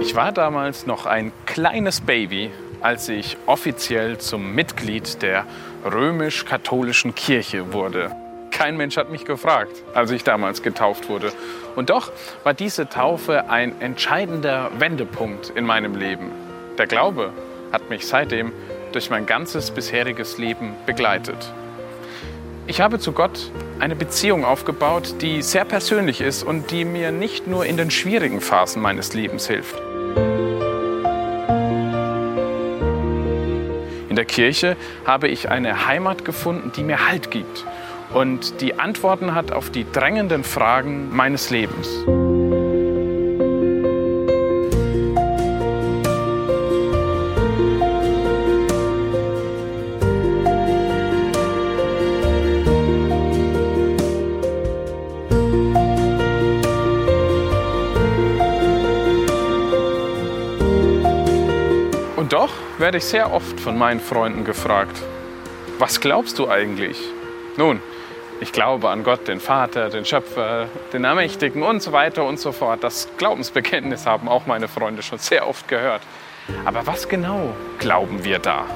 Ich war damals noch ein kleines Baby, als ich offiziell zum Mitglied der römisch-katholischen Kirche wurde. Kein Mensch hat mich gefragt, als ich damals getauft wurde. Und doch war diese Taufe ein entscheidender Wendepunkt in meinem Leben. Der Glaube hat mich seitdem durch mein ganzes bisheriges Leben begleitet. Ich habe zu Gott eine Beziehung aufgebaut, die sehr persönlich ist und die mir nicht nur in den schwierigen Phasen meines Lebens hilft. In der Kirche habe ich eine Heimat gefunden, die mir Halt gibt und die Antworten hat auf die drängenden Fragen meines Lebens. Werde ich sehr oft von meinen Freunden gefragt, was glaubst du eigentlich? Nun, ich glaube an Gott, den Vater, den Schöpfer, den Ermächtigen und so weiter und so fort. Das Glaubensbekenntnis haben auch meine Freunde schon sehr oft gehört. Aber was genau glauben wir da?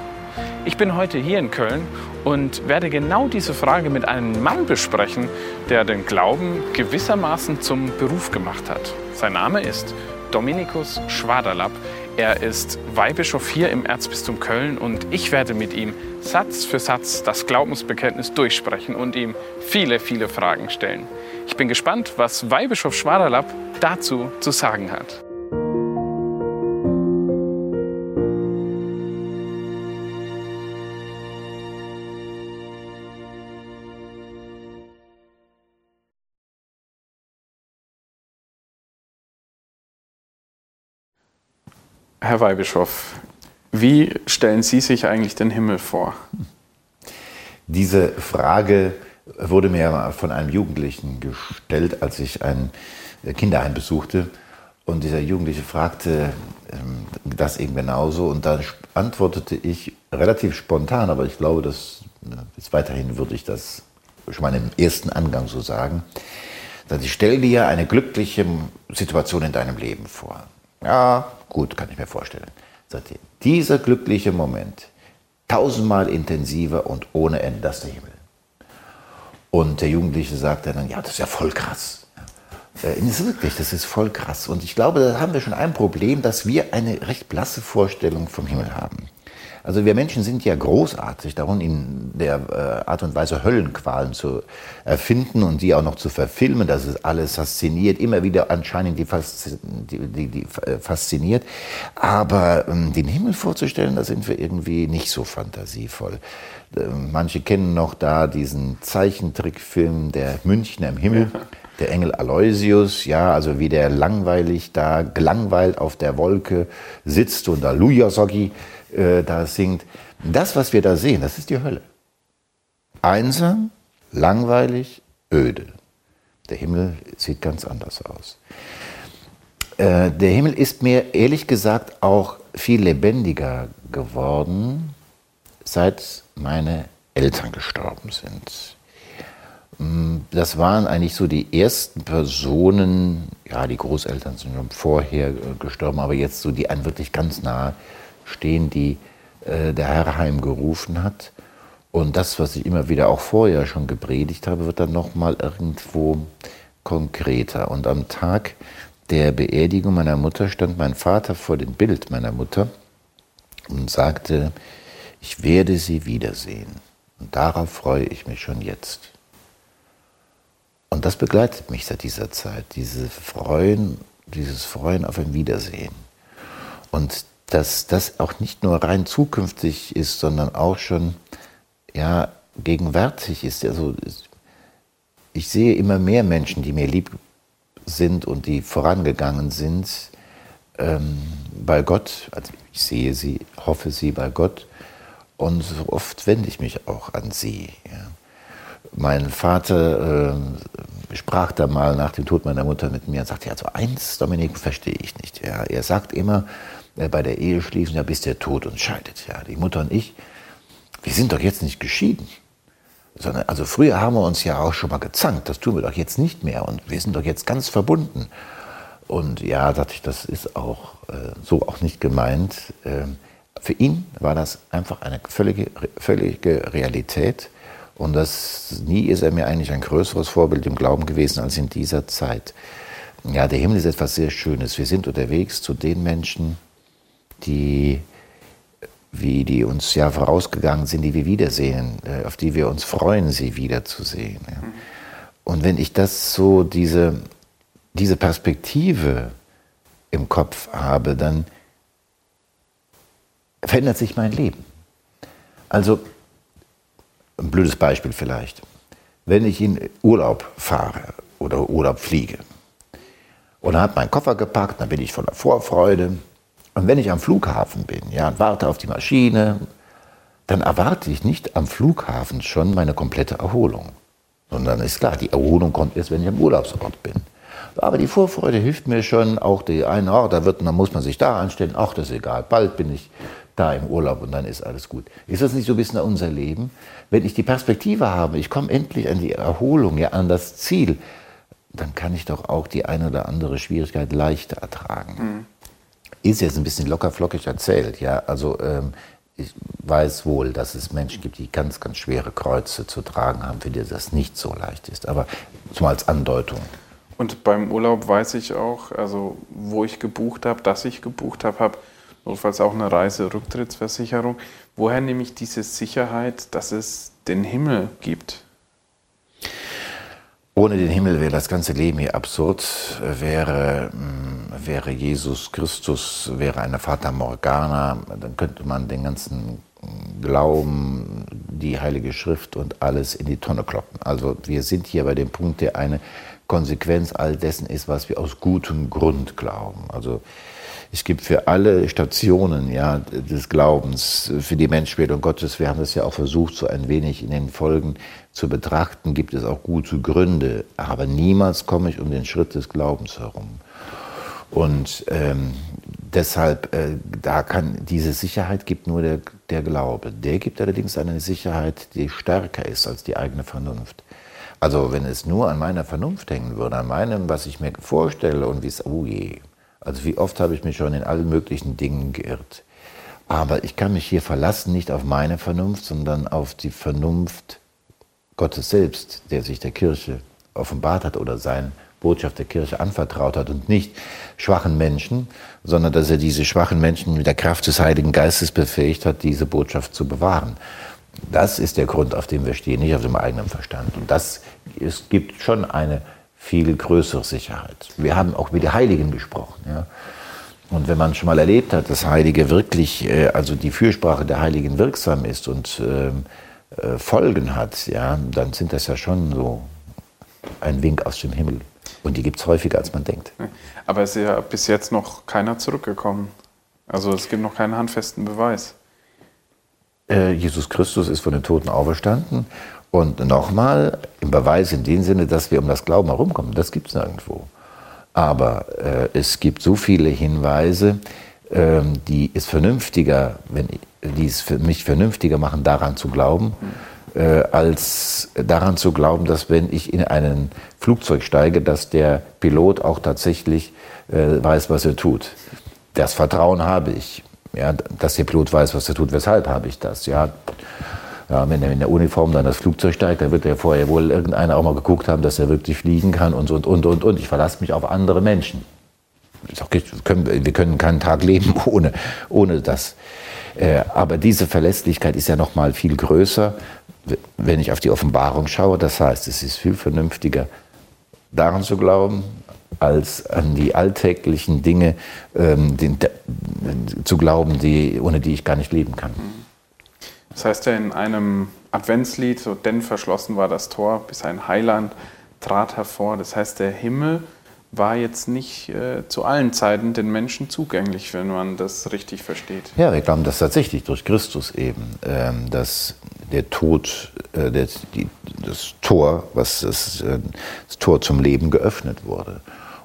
Ich bin heute hier in Köln und werde genau diese Frage mit einem Mann besprechen, der den Glauben gewissermaßen zum Beruf gemacht hat. Sein Name ist Dominikus Schwaderlapp. Er ist Weihbischof hier im Erzbistum Köln und ich werde mit ihm Satz für Satz das Glaubensbekenntnis durchsprechen und ihm viele, viele Fragen stellen. Ich bin gespannt, was Weihbischof Schwaderlapp dazu zu sagen hat. Herr Weihbischof, wie stellen Sie sich eigentlich den Himmel vor? Diese Frage wurde mir von einem Jugendlichen gestellt, als ich ein Kinderheim besuchte. Und dieser Jugendliche fragte ähm, das eben genauso. Und dann antwortete ich relativ spontan, aber ich glaube, dass bis weiterhin würde ich das schon mal im ersten Angang so sagen. Ich stell dir eine glückliche Situation in deinem Leben vor. Ja, gut, kann ich mir vorstellen. Sagte, dieser glückliche Moment, tausendmal intensiver und ohne Ende, das ist der Himmel. Und der Jugendliche sagte dann, ja, das ist ja voll krass. Äh, das ist wirklich, das ist voll krass. Und ich glaube, da haben wir schon ein Problem, dass wir eine recht blasse Vorstellung vom Himmel haben. Also wir Menschen sind ja großartig darum, in der äh, Art und Weise Höllenqualen zu erfinden und die auch noch zu verfilmen. Das ist alles fasziniert, immer wieder anscheinend die, die, die, die äh, fasziniert. Aber ähm, den Himmel vorzustellen, da sind wir irgendwie nicht so fantasievoll. Äh, manche kennen noch da diesen Zeichentrickfilm Der Münchner im Himmel. Der Engel Aloysius, ja, also wie der langweilig da, gelangweilt auf der Wolke sitzt und da Lujasogi äh, da singt. Das, was wir da sehen, das ist die Hölle. Einsam, langweilig, öde. Der Himmel sieht ganz anders aus. Äh, der Himmel ist mir ehrlich gesagt auch viel lebendiger geworden, seit meine Eltern gestorben sind. Mm, das waren eigentlich so die ersten Personen, ja, die Großeltern sind schon vorher äh, gestorben, aber jetzt so die einen wirklich ganz nahe stehen, die äh, der Herr heimgerufen hat. Und das, was ich immer wieder auch vorher schon gepredigt habe, wird dann nochmal irgendwo konkreter. Und am Tag der Beerdigung meiner Mutter stand mein Vater vor dem Bild meiner Mutter und sagte, ich werde sie wiedersehen. Und darauf freue ich mich schon jetzt. Und das begleitet mich seit dieser Zeit, diese Freuen, dieses Freuen auf ein Wiedersehen. Und dass das auch nicht nur rein zukünftig ist, sondern auch schon ja, gegenwärtig ist. Also ich sehe immer mehr Menschen, die mir lieb sind und die vorangegangen sind ähm, bei Gott. Also ich sehe sie, hoffe sie bei Gott und so oft wende ich mich auch an sie. Ja. Mein Vater äh, sprach da mal nach dem Tod meiner Mutter mit mir und sagte, also eins, Dominik, verstehe ich nicht. Ja. Er sagt immer, äh, bei der Ehe schließen, ja, bis der Tod uns scheidet. Ja, die Mutter und ich, wir sind doch jetzt nicht geschieden. Sondern, also früher haben wir uns ja auch schon mal gezankt, das tun wir doch jetzt nicht mehr und wir sind doch jetzt ganz verbunden. Und ja, dachte ich, das ist auch äh, so auch nicht gemeint. Ähm, für ihn war das einfach eine völlige, völlige Realität. Und das, nie ist er mir eigentlich ein größeres Vorbild im Glauben gewesen als in dieser Zeit. Ja, der Himmel ist etwas sehr Schönes. Wir sind unterwegs zu den Menschen, die, wie die uns ja vorausgegangen sind, die wir wiedersehen, äh, auf die wir uns freuen, sie wiederzusehen. Und wenn ich das so, diese, diese Perspektive im Kopf habe, dann verändert sich mein Leben. Also, ein blödes Beispiel vielleicht. Wenn ich in Urlaub fahre oder Urlaub fliege und habe meinen Koffer gepackt, dann bin ich voller Vorfreude. Und wenn ich am Flughafen bin ja, und warte auf die Maschine, dann erwarte ich nicht am Flughafen schon meine komplette Erholung. Sondern ist klar, die Erholung kommt erst, wenn ich am Urlaubsort bin. Aber die Vorfreude hilft mir schon, auch die eine, oh, da wird, dann muss man sich da anstellen, ach, das ist egal, bald bin ich da im Urlaub und dann ist alles gut. Ist das nicht so ein bisschen unser Leben? Wenn ich die Perspektive habe, ich komme endlich an die Erholung, ja, an das Ziel, dann kann ich doch auch die eine oder andere Schwierigkeit leichter ertragen. Mhm. Ist jetzt ein bisschen lockerflockig erzählt, ja. Also ähm, ich weiß wohl, dass es Menschen gibt, die ganz, ganz schwere Kreuze zu tragen haben, für die das nicht so leicht ist. Aber so als Andeutung. Und beim Urlaub weiß ich auch, also wo ich gebucht habe, dass ich gebucht habe, habe notfalls auch eine Reiserücktrittsversicherung. Woher nehme ich diese Sicherheit, dass es den Himmel gibt? Ohne den Himmel wäre das ganze Leben hier absurd, wäre, mm, wäre Jesus Christus, wäre eine Fata Morgana, dann könnte man den ganzen Glauben, die Heilige Schrift und alles in die Tonne kloppen. Also wir sind hier bei dem Punkt, der eine Konsequenz all dessen ist, was wir aus gutem Grund glauben. Also es gibt für alle Stationen ja, des Glaubens, für die Menschwerdung Gottes, wir haben das ja auch versucht, so ein wenig in den Folgen zu betrachten, gibt es auch gute Gründe. Aber niemals komme ich um den Schritt des Glaubens herum. Und ähm, deshalb, äh, da kann diese Sicherheit gibt nur der, der Glaube. Der gibt allerdings eine Sicherheit, die stärker ist als die eigene Vernunft. Also wenn es nur an meiner Vernunft hängen würde, an meinem, was ich mir vorstelle und wie es, oh je, also wie oft habe ich mich schon in allen möglichen Dingen geirrt. Aber ich kann mich hier verlassen, nicht auf meine Vernunft, sondern auf die Vernunft Gottes selbst, der sich der Kirche offenbart hat oder sein Botschaft der Kirche anvertraut hat und nicht schwachen Menschen, sondern dass er diese schwachen Menschen mit der Kraft des Heiligen Geistes befähigt hat, diese Botschaft zu bewahren. Das ist der Grund, auf dem wir stehen, nicht auf dem eigenen Verstand. Und das es gibt schon eine viel größere Sicherheit. Wir haben auch mit den Heiligen gesprochen. Ja. Und wenn man schon mal erlebt hat, dass Heilige wirklich, äh, also die Fürsprache der Heiligen wirksam ist und ähm, äh, Folgen hat, ja, dann sind das ja schon so ein Wink aus dem Himmel. Und die gibt es häufiger, als man denkt. Aber es ist ja bis jetzt noch keiner zurückgekommen. Also es gibt noch keinen handfesten Beweis. Äh, Jesus Christus ist von den Toten auferstanden und nochmal, im Beweis in dem Sinne, dass wir um das Glauben herumkommen, das gibt es nirgendwo. Aber äh, es gibt so viele Hinweise, äh, die es vernünftiger, wenn, die es für mich vernünftiger machen, daran zu glauben, äh, als daran zu glauben, dass wenn ich in ein Flugzeug steige, dass der Pilot auch tatsächlich äh, weiß, was er tut. Das Vertrauen habe ich. Ja, dass der Pilot weiß, was er tut. Weshalb habe ich das? Ja, ja, wenn er in der Uniform dann das Flugzeug steigt, dann wird er vorher wohl irgendeiner auch mal geguckt haben, dass er wirklich fliegen kann und, und, und, und, und. Ich verlasse mich auf andere Menschen. Wir können keinen Tag leben ohne, ohne das. Äh, aber diese Verlässlichkeit ist ja noch mal viel größer, wenn ich auf die Offenbarung schaue. Das heißt, es ist viel vernünftiger, daran zu glauben, als an die alltäglichen Dinge ähm, den, zu glauben, die, ohne die ich gar nicht leben kann. Das heißt ja in einem Adventslied, so denn verschlossen war das Tor, bis ein Heiland trat hervor. Das heißt, der Himmel war jetzt nicht äh, zu allen Zeiten den Menschen zugänglich, wenn man das richtig versteht. Ja, wir glauben das tatsächlich durch Christus eben, ähm, dass der Tod, äh, der, die, das Tor, was das, äh, das, Tor zum Leben geöffnet wurde.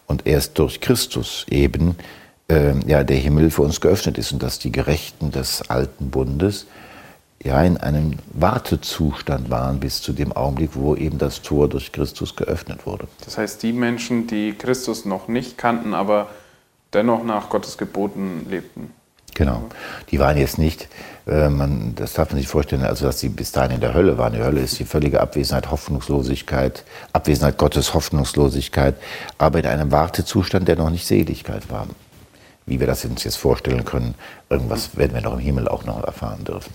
Und erst durch Christus eben ähm, ja, der Himmel für uns geöffnet ist und dass die Gerechten des alten Bundes ja, in einem Wartezustand waren bis zu dem Augenblick, wo eben das Tor durch Christus geöffnet wurde. Das heißt, die Menschen, die Christus noch nicht kannten, aber dennoch nach Gottes Geboten lebten. Genau. Die waren jetzt nicht, äh, man, das darf man sich vorstellen, also dass sie bis dahin in der Hölle waren. Die Hölle ist die völlige Abwesenheit, Hoffnungslosigkeit, Abwesenheit Gottes, Hoffnungslosigkeit, aber in einem Wartezustand, der noch nicht Seligkeit war. Wie wir das uns jetzt vorstellen können, irgendwas werden wir noch im Himmel auch noch erfahren dürfen.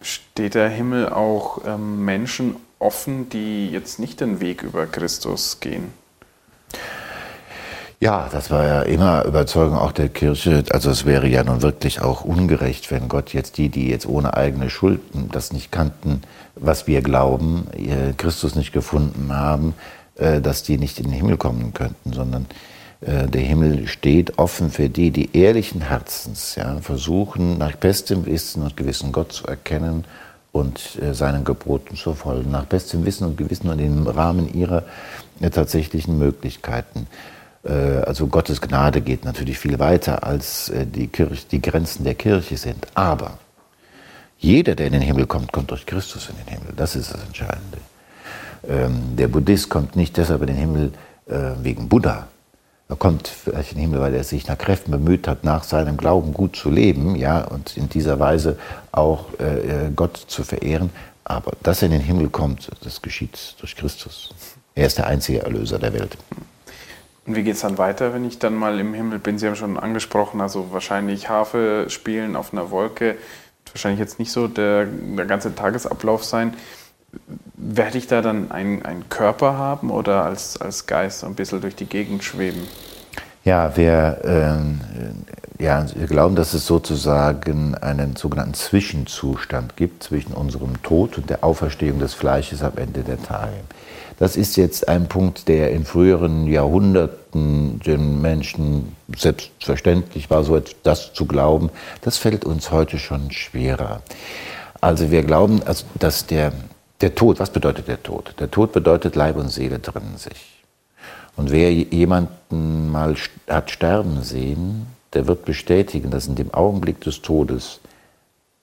Steht der Himmel auch ähm, Menschen offen, die jetzt nicht den Weg über Christus gehen? Ja, das war ja immer Überzeugung auch der Kirche. Also es wäre ja nun wirklich auch ungerecht, wenn Gott jetzt die, die jetzt ohne eigene Schulden das nicht kannten, was wir glauben, Christus nicht gefunden haben, äh, dass die nicht in den Himmel kommen könnten, sondern äh, der Himmel steht offen für die, die ehrlichen Herzens ja, versuchen, nach bestem Wissen und Gewissen Gott zu erkennen und äh, seinen Geboten zu folgen, nach bestem Wissen und Gewissen und im Rahmen ihrer äh, tatsächlichen Möglichkeiten. Also Gottes Gnade geht natürlich viel weiter, als die, Kirche, die Grenzen der Kirche sind. Aber jeder, der in den Himmel kommt, kommt durch Christus in den Himmel. Das ist das Entscheidende. Ähm, der Buddhist kommt nicht deshalb in den Himmel wegen Buddha, er kommt vielleicht in den Himmel, weil er sich nach Kräften bemüht hat, nach seinem Glauben gut zu leben, ja, und in dieser Weise auch äh, Gott zu verehren. Aber dass er in den Himmel kommt, das geschieht durch Christus. Er ist der einzige Erlöser der Welt. Und wie geht es dann weiter, wenn ich dann mal im Himmel bin? Sie haben schon angesprochen, also wahrscheinlich Harfe spielen auf einer Wolke. Wahrscheinlich jetzt nicht so der, der ganze Tagesablauf sein. Werde ich da dann einen, Körper haben oder als, als Geist ein bisschen durch die Gegend schweben? Ja, wir, äh, ja, wir glauben, dass es sozusagen einen sogenannten Zwischenzustand gibt zwischen unserem Tod und der Auferstehung des Fleisches am Ende der Tage. Das ist jetzt ein Punkt, der in früheren Jahrhunderten den Menschen selbstverständlich war, so etwas zu glauben. Das fällt uns heute schon schwerer. Also wir glauben, dass der der Tod, was bedeutet der Tod? Der Tod bedeutet Leib und Seele trennen sich. Und wer jemanden mal hat sterben sehen, der wird bestätigen, dass in dem Augenblick des Todes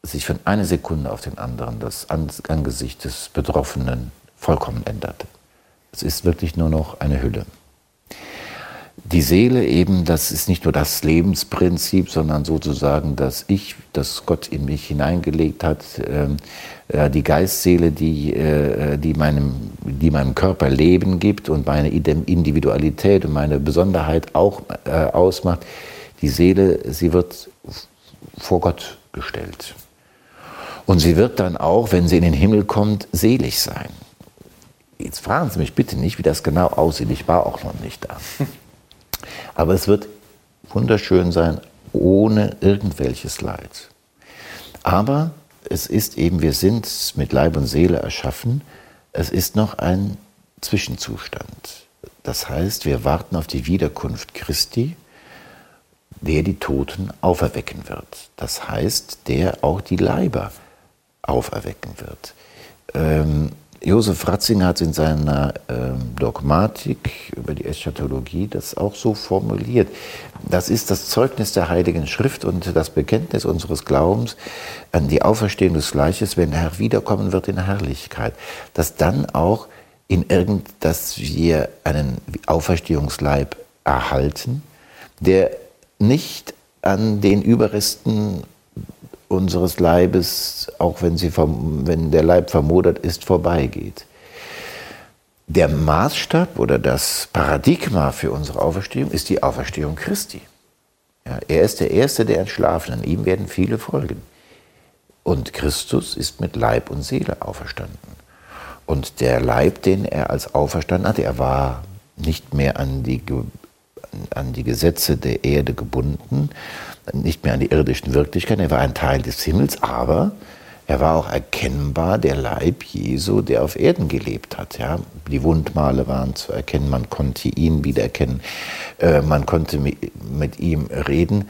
sich von einer Sekunde auf den anderen das Angesicht des Betroffenen vollkommen änderte. Es ist wirklich nur noch eine Hülle die Seele eben, das ist nicht nur das Lebensprinzip, sondern sozusagen das Ich, das Gott in mich hineingelegt hat, ähm, äh, die Geistseele, die, äh, die, meinem, die meinem Körper Leben gibt und meine Individualität und meine Besonderheit auch äh, ausmacht. Die Seele, sie wird vor Gott gestellt. Und sie wird dann auch, wenn sie in den Himmel kommt, selig sein. Jetzt fragen Sie mich bitte nicht, wie das genau aussieht. Ich war auch noch nicht da. Aber es wird wunderschön sein, ohne irgendwelches Leid. Aber es ist eben, wir sind mit Leib und Seele erschaffen, es ist noch ein Zwischenzustand. Das heißt, wir warten auf die Wiederkunft Christi, der die Toten auferwecken wird. Das heißt, der auch die Leiber auferwecken wird. Ähm, Josef Ratzinger hat in seiner ähm, Dogmatik über die Eschatologie das auch so formuliert. Das ist das Zeugnis der Heiligen Schrift und das Bekenntnis unseres Glaubens an die Auferstehung des Fleisches, wenn der Herr wiederkommen wird in Herrlichkeit. Dass dann auch in irgend, dass wir einen Auferstehungsleib erhalten, der nicht an den Überresten unseres Leibes, auch wenn, sie, wenn der Leib vermodert ist, vorbeigeht. Der Maßstab oder das Paradigma für unsere Auferstehung ist die Auferstehung Christi. Ja, er ist der Erste der Entschlafenen, ihm werden viele folgen. Und Christus ist mit Leib und Seele auferstanden. Und der Leib, den er als auferstanden hatte, er war nicht mehr an die, an die Gesetze der Erde gebunden, nicht mehr an die irdischen Wirklichkeiten. Er war ein Teil des Himmels, aber er war auch erkennbar der Leib Jesu, der auf Erden gelebt hat. Ja? Die Wundmale waren zu erkennen, man konnte ihn wiedererkennen, äh, man konnte mit ihm reden,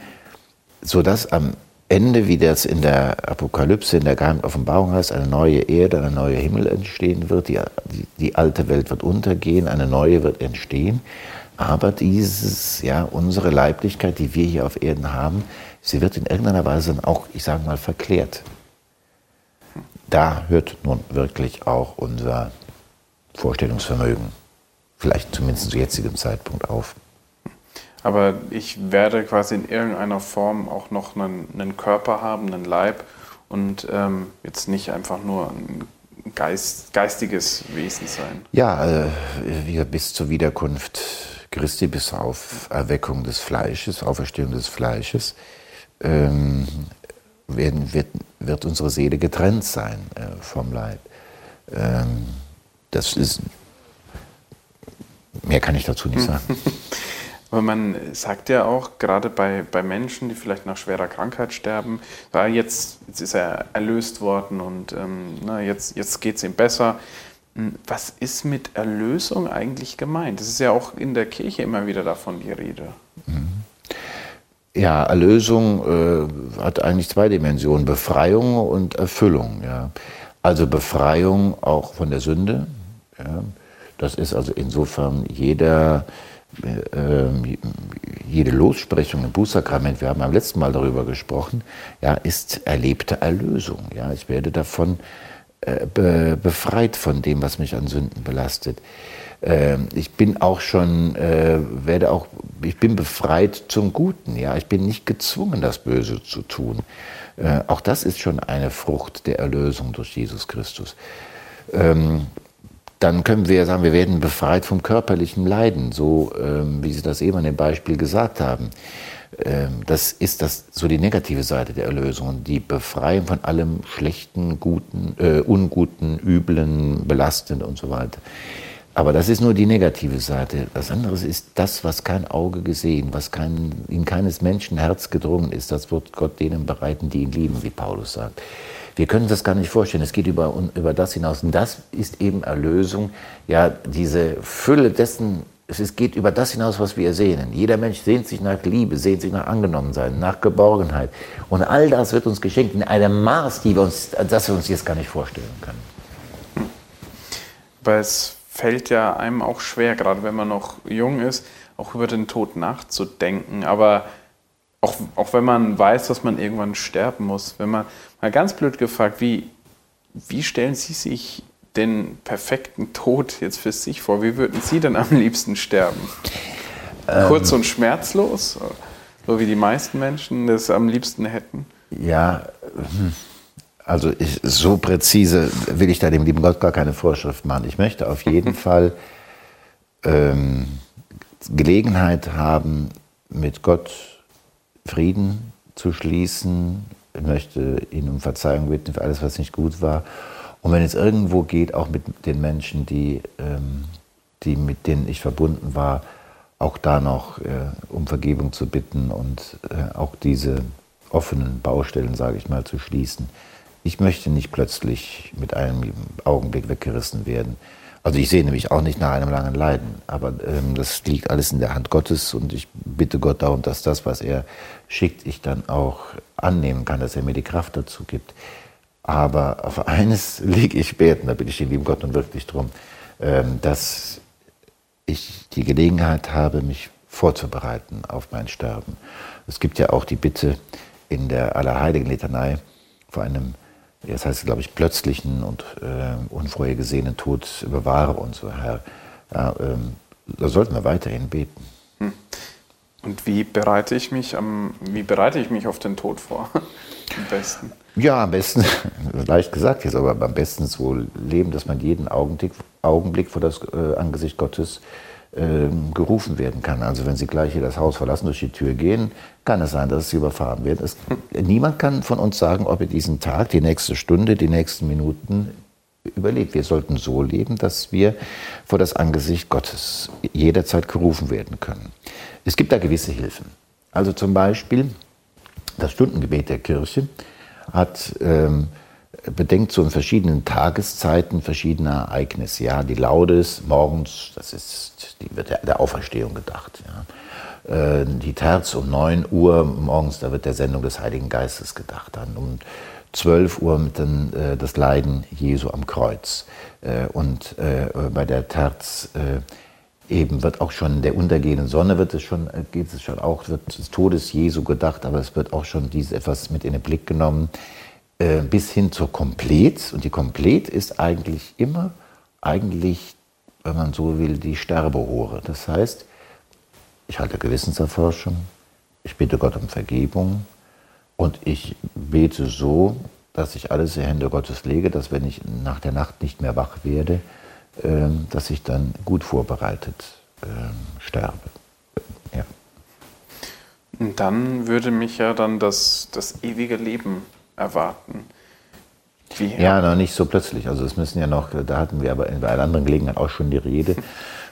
sodass am Ende, wie das in der Apokalypse, in der geheimen Offenbarung heißt, eine neue Erde, ein neuer Himmel entstehen wird, die, die, die alte Welt wird untergehen, eine neue wird entstehen. Aber dieses, ja, unsere Leiblichkeit, die wir hier auf Erden haben, sie wird in irgendeiner Weise auch, ich sage mal, verklärt. da hört nun wirklich auch unser Vorstellungsvermögen, vielleicht zumindest zu jetzigem Zeitpunkt auf. Aber ich werde quasi in irgendeiner Form auch noch einen, einen Körper haben, einen Leib und ähm, jetzt nicht einfach nur ein Geist, geistiges Wesen sein. Ja, äh, bis zur Wiederkunft Christi, bis auf Erweckung des Fleisches, Auferstehung des Fleisches, ähm, werden, wird, wird unsere Seele getrennt sein äh, vom Leib. Ähm, das ist, mehr kann ich dazu nicht sagen. Aber man sagt ja auch, gerade bei, bei Menschen, die vielleicht nach schwerer Krankheit sterben, ja, jetzt, jetzt ist er erlöst worden und ähm, na, jetzt, jetzt geht es ihm besser. Was ist mit Erlösung eigentlich gemeint? Das ist ja auch in der Kirche immer wieder davon die Rede. Mhm. Ja, Erlösung äh, hat eigentlich zwei Dimensionen, Befreiung und Erfüllung. Ja. Also Befreiung auch von der Sünde. Ja. Das ist also insofern jeder, äh, jede Lossprechung im Bußsakrament, wir haben beim letzten Mal darüber gesprochen, ja, ist erlebte Erlösung. Ja. Ich werde davon be befreit von dem, was mich an Sünden belastet. Ähm, ich bin auch schon, äh, werde auch, ich bin befreit zum Guten. Ja, ich bin nicht gezwungen, das Böse zu tun. Äh, auch das ist schon eine Frucht der Erlösung durch Jesus Christus. Ähm, dann können wir sagen, wir werden befreit vom körperlichen Leiden, so ähm, wie Sie das eben an dem Beispiel gesagt haben. Das ist das, so die negative Seite der Erlösung, die Befreiung von allem Schlechten, Guten, äh, Unguten, Üblen, Belastenden und so weiter. Aber das ist nur die negative Seite. Das andere ist das, was kein Auge gesehen, was kein, in keines Menschen Herz gedrungen ist. Das wird Gott denen bereiten, die ihn lieben, wie Paulus sagt. Wir können das gar nicht vorstellen. Es geht über, über das hinaus. Und das ist eben Erlösung. Ja, diese Fülle dessen, es geht über das hinaus, was wir sehnen. Jeder Mensch sehnt sich nach Liebe, sehnt sich nach Angenommensein, nach Geborgenheit. Und all das wird uns geschenkt in einem Maß, die wir uns, das wir uns jetzt gar nicht vorstellen können. Weil es fällt ja einem auch schwer, gerade wenn man noch jung ist, auch über den Tod nachzudenken. Aber auch, auch wenn man weiß, dass man irgendwann sterben muss, wenn man mal ganz blöd gefragt, wie, wie stellen Sie sich den perfekten Tod jetzt für sich vor? Wie würden Sie denn am liebsten sterben? Ähm, Kurz und schmerzlos, so wie die meisten Menschen das am liebsten hätten? Ja, hm. Also ich, so präzise will ich da dem lieben Gott gar keine Vorschrift machen. Ich möchte auf jeden Fall ähm, Gelegenheit haben, mit Gott Frieden zu schließen. Ich möchte ihn um Verzeihung bitten für alles, was nicht gut war. Und wenn es irgendwo geht, auch mit den Menschen, die, ähm, die mit denen ich verbunden war, auch da noch äh, um Vergebung zu bitten und äh, auch diese offenen Baustellen, sage ich mal, zu schließen ich möchte nicht plötzlich mit einem Augenblick weggerissen werden. Also ich sehe nämlich auch nicht nach einem langen Leiden, aber ähm, das liegt alles in der Hand Gottes und ich bitte Gott darum, dass das, was er schickt, ich dann auch annehmen kann, dass er mir die Kraft dazu gibt. Aber auf eines liege ich beten, da bitte ich den lieben Gott nun wirklich drum, ähm, dass ich die Gelegenheit habe, mich vorzubereiten auf mein Sterben. Es gibt ja auch die Bitte in der Allerheiligen Litanei vor einem das heißt, glaube ich, plötzlichen und äh, unvorhergesehenen Tod bewahre uns, so Herr. Ja, ähm, da sollten wir weiterhin beten. Hm. Und wie bereite ich mich am, wie bereite ich mich auf den Tod vor? am besten? Ja, am besten, leicht gesagt jetzt, aber am besten so leben, dass man jeden Augenblick, Augenblick vor das äh, Angesicht Gottes ähm, gerufen werden kann. Also wenn Sie gleich hier das Haus verlassen, durch die Tür gehen, kann es sein, dass Sie überfahren werden. Es, niemand kann von uns sagen, ob er diesen Tag, die nächste Stunde, die nächsten Minuten überlebt. Wir sollten so leben, dass wir vor das Angesicht Gottes jederzeit gerufen werden können. Es gibt da gewisse Hilfen. Also zum Beispiel das Stundengebet der Kirche hat ähm, bedenkt so in verschiedenen Tageszeiten verschiedene Ereignisse. Ja, die Laudes morgens, das ist, die wird der, Auferstehung gedacht. Ja. Äh, die Terz um 9 Uhr morgens, da wird der Sendung des Heiligen Geistes gedacht. Dann um 12 Uhr mit den, äh, das Leiden Jesu am Kreuz. Äh, und äh, bei der Terz äh, eben wird auch schon der untergehenden Sonne wird es schon, geht es schon auch, wird des Todes Jesu gedacht, aber es wird auch schon dieses etwas mit in den Blick genommen äh, bis hin zur Komplet. Und die Komplet ist eigentlich immer, eigentlich, wenn man so will, die Sterbehure. Das heißt, ich halte Gewissenserforschung, ich bitte Gott um Vergebung und ich bete so, dass ich alles in Hände Gottes lege, dass wenn ich nach der Nacht nicht mehr wach werde, dass ich dann gut vorbereitet ähm, sterbe. Ja. Und dann würde mich ja dann das, das ewige Leben erwarten. Wie, ja, noch nicht so plötzlich. Also es müssen ja noch, da hatten wir aber in einer anderen Gelegenheit auch schon die Rede.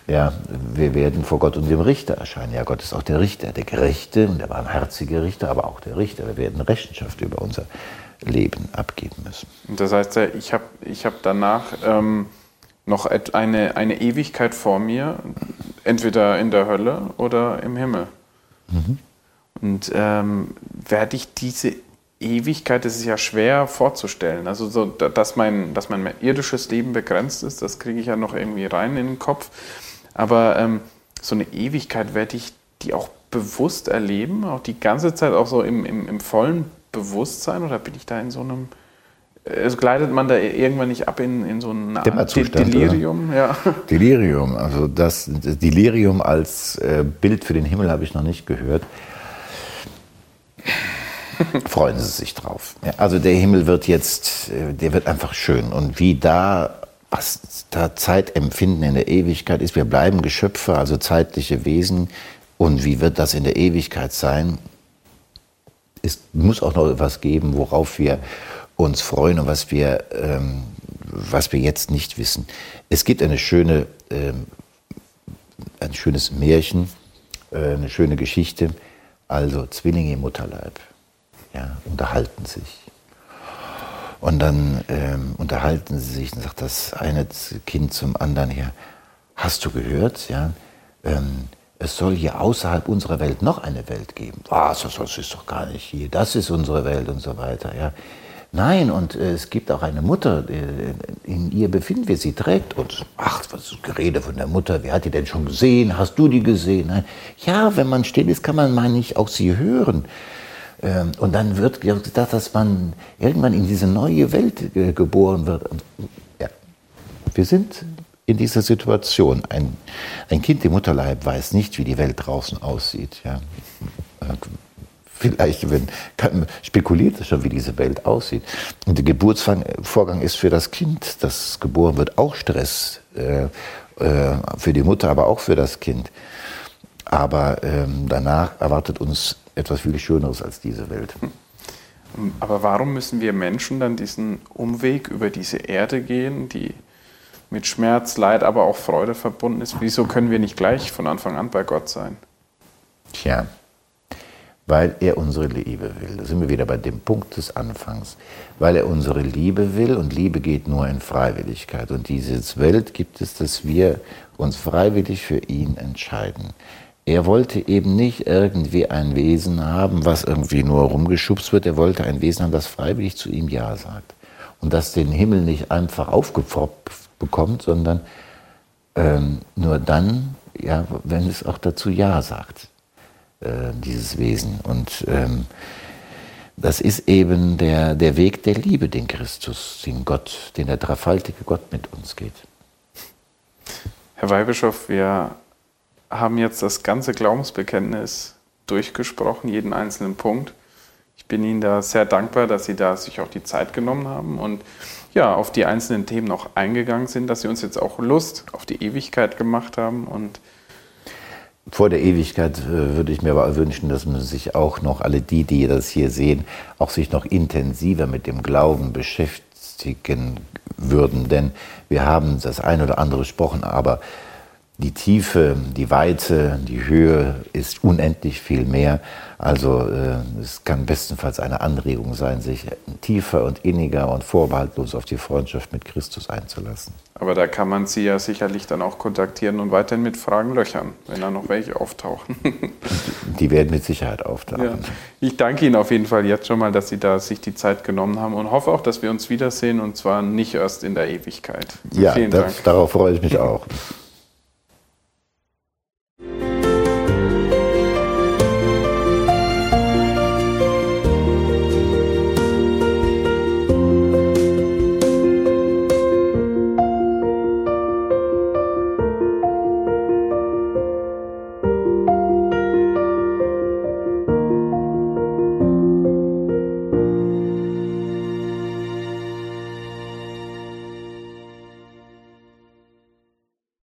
Ja, wir werden vor Gott und dem Richter erscheinen. Ja, Gott ist auch der Richter, der Gerechte und der barmherzige Richter, aber auch der Richter. Wir werden Rechenschaft über unser Leben abgeben müssen. Das heißt, ich habe ich hab danach ähm, noch eine, eine Ewigkeit vor mir, entweder in der Hölle oder im Himmel. Mhm. Und ähm, werde ich diese Ewigkeit, das ist ja schwer vorzustellen. Also, so, dass, mein, dass mein irdisches Leben begrenzt ist, das kriege ich ja noch irgendwie rein in den Kopf. Aber ähm, so eine Ewigkeit werde ich die auch bewusst erleben, auch die ganze Zeit, auch so im, im, im vollen Bewusstsein oder bin ich da in so einem, also gleitet man da irgendwann nicht ab in, in so ein Delirium? Ja. Delirium, also das Delirium als äh, Bild für den Himmel habe ich noch nicht gehört. Freuen Sie sich drauf. Ja, also der Himmel wird jetzt, äh, der wird einfach schön. Und wie da, was da Zeitempfinden in der Ewigkeit ist, wir bleiben Geschöpfe, also zeitliche Wesen. Und wie wird das in der Ewigkeit sein? es muss auch noch etwas geben, worauf wir uns freuen und was wir, ähm, was wir jetzt nicht wissen. Es gibt eine schöne, ähm, ein schönes Märchen, äh, eine schöne Geschichte. Also Zwillinge im Mutterleib ja, unterhalten sich. Und dann ähm, unterhalten sie sich und sagt das eine Kind zum anderen her, hast du gehört, ja, ähm, es soll hier außerhalb unserer Welt noch eine Welt geben. Was, das ist doch gar nicht hier, das ist unsere Welt und so weiter. Ja. Nein, und äh, es gibt auch eine Mutter, äh, in ihr befinden wir, sie trägt uns. Ach, was ist Gerede von der Mutter, wer hat die denn schon gesehen? Hast du die gesehen? Nein. Ja, wenn man still ist, kann man mal nicht auch sie hören. Ähm, und dann wird gedacht, dass man irgendwann in diese neue Welt äh, geboren wird. Und, ja, wir sind in dieser Situation. Ein, ein Kind im Mutterleib weiß nicht, wie die Welt draußen aussieht. Ja. Vielleicht wenn, kann, spekuliert es schon, wie diese Welt aussieht. Und der Geburtsvorgang ist für das Kind, das geboren wird, auch Stress. Äh, äh, für die Mutter, aber auch für das Kind. Aber ähm, danach erwartet uns etwas viel Schöneres als diese Welt. Aber warum müssen wir Menschen dann diesen Umweg über diese Erde gehen, die mit Schmerz, Leid, aber auch Freude verbunden ist. Wieso können wir nicht gleich von Anfang an bei Gott sein? Tja, weil er unsere Liebe will. Da sind wir wieder bei dem Punkt des Anfangs. Weil er unsere Liebe will und Liebe geht nur in Freiwilligkeit. Und diese Welt gibt es, dass wir uns freiwillig für ihn entscheiden. Er wollte eben nicht irgendwie ein Wesen haben, was irgendwie nur rumgeschubst wird. Er wollte ein Wesen haben, das freiwillig zu ihm Ja sagt. Und das den Himmel nicht einfach aufgepfropft bekommt, sondern ähm, nur dann, ja, wenn es auch dazu Ja sagt, äh, dieses Wesen. Und ähm, das ist eben der, der Weg der Liebe, den Christus, den Gott, den der dreifaltige Gott mit uns geht. Herr Weihbischof, wir haben jetzt das ganze Glaubensbekenntnis durchgesprochen, jeden einzelnen Punkt. Ich bin Ihnen da sehr dankbar, dass Sie da sich auch die Zeit genommen haben und ja, auf die einzelnen Themen noch eingegangen sind, dass Sie uns jetzt auch Lust auf die Ewigkeit gemacht haben und vor der Ewigkeit äh, würde ich mir aber wünschen, dass man sich auch noch, alle die, die das hier sehen, auch sich noch intensiver mit dem Glauben beschäftigen würden. Denn wir haben das ein oder andere gesprochen, aber die Tiefe, die Weite, die Höhe ist unendlich viel mehr. Also äh, es kann bestenfalls eine Anregung sein, sich tiefer und inniger und vorbehaltlos auf die Freundschaft mit Christus einzulassen. Aber da kann man Sie ja sicherlich dann auch kontaktieren und weiterhin mit Fragen löchern, wenn da noch welche auftauchen. die werden mit Sicherheit auftauchen. Ja. Ich danke Ihnen auf jeden Fall jetzt schon mal, dass Sie da sich die Zeit genommen haben und hoffe auch, dass wir uns wiedersehen und zwar nicht erst in der Ewigkeit. Ja, Vielen das, Dank. darauf freue ich mich auch.